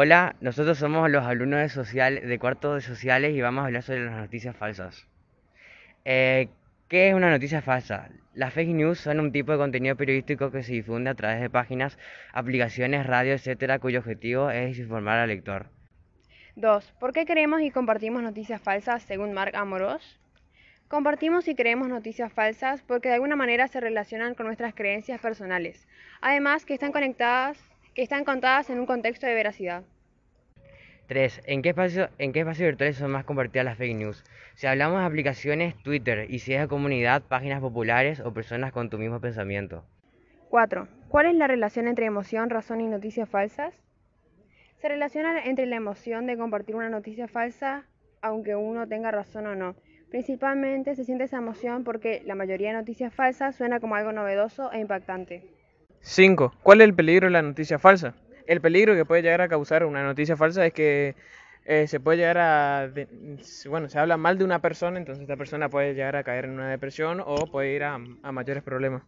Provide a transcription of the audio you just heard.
Hola, nosotros somos los alumnos de, social, de cuarto de sociales y vamos a hablar sobre las noticias falsas. Eh, ¿Qué es una noticia falsa? Las fake news son un tipo de contenido periodístico que se difunde a través de páginas, aplicaciones, radio, etcétera, cuyo objetivo es desinformar al lector. 2. ¿Por qué creemos y compartimos noticias falsas según Marc Amoros? Compartimos y creemos noticias falsas porque de alguna manera se relacionan con nuestras creencias personales, además que están conectadas, que están contadas en un contexto de veracidad. 3. ¿En qué espacios en qué espacio virtuales son más compartidas las fake news? Si hablamos de aplicaciones, Twitter, y si es de comunidad, páginas populares o personas con tu mismo pensamiento. 4. ¿Cuál es la relación entre emoción, razón y noticias falsas? Se relaciona entre la emoción de compartir una noticia falsa, aunque uno tenga razón o no. Principalmente se siente esa emoción porque la mayoría de noticias falsas suena como algo novedoso e impactante. 5. ¿Cuál es el peligro de la noticia falsa? El peligro que puede llegar a causar una noticia falsa es que eh, se puede llegar a, bueno, se habla mal de una persona, entonces esta persona puede llegar a caer en una depresión o puede ir a, a mayores problemas.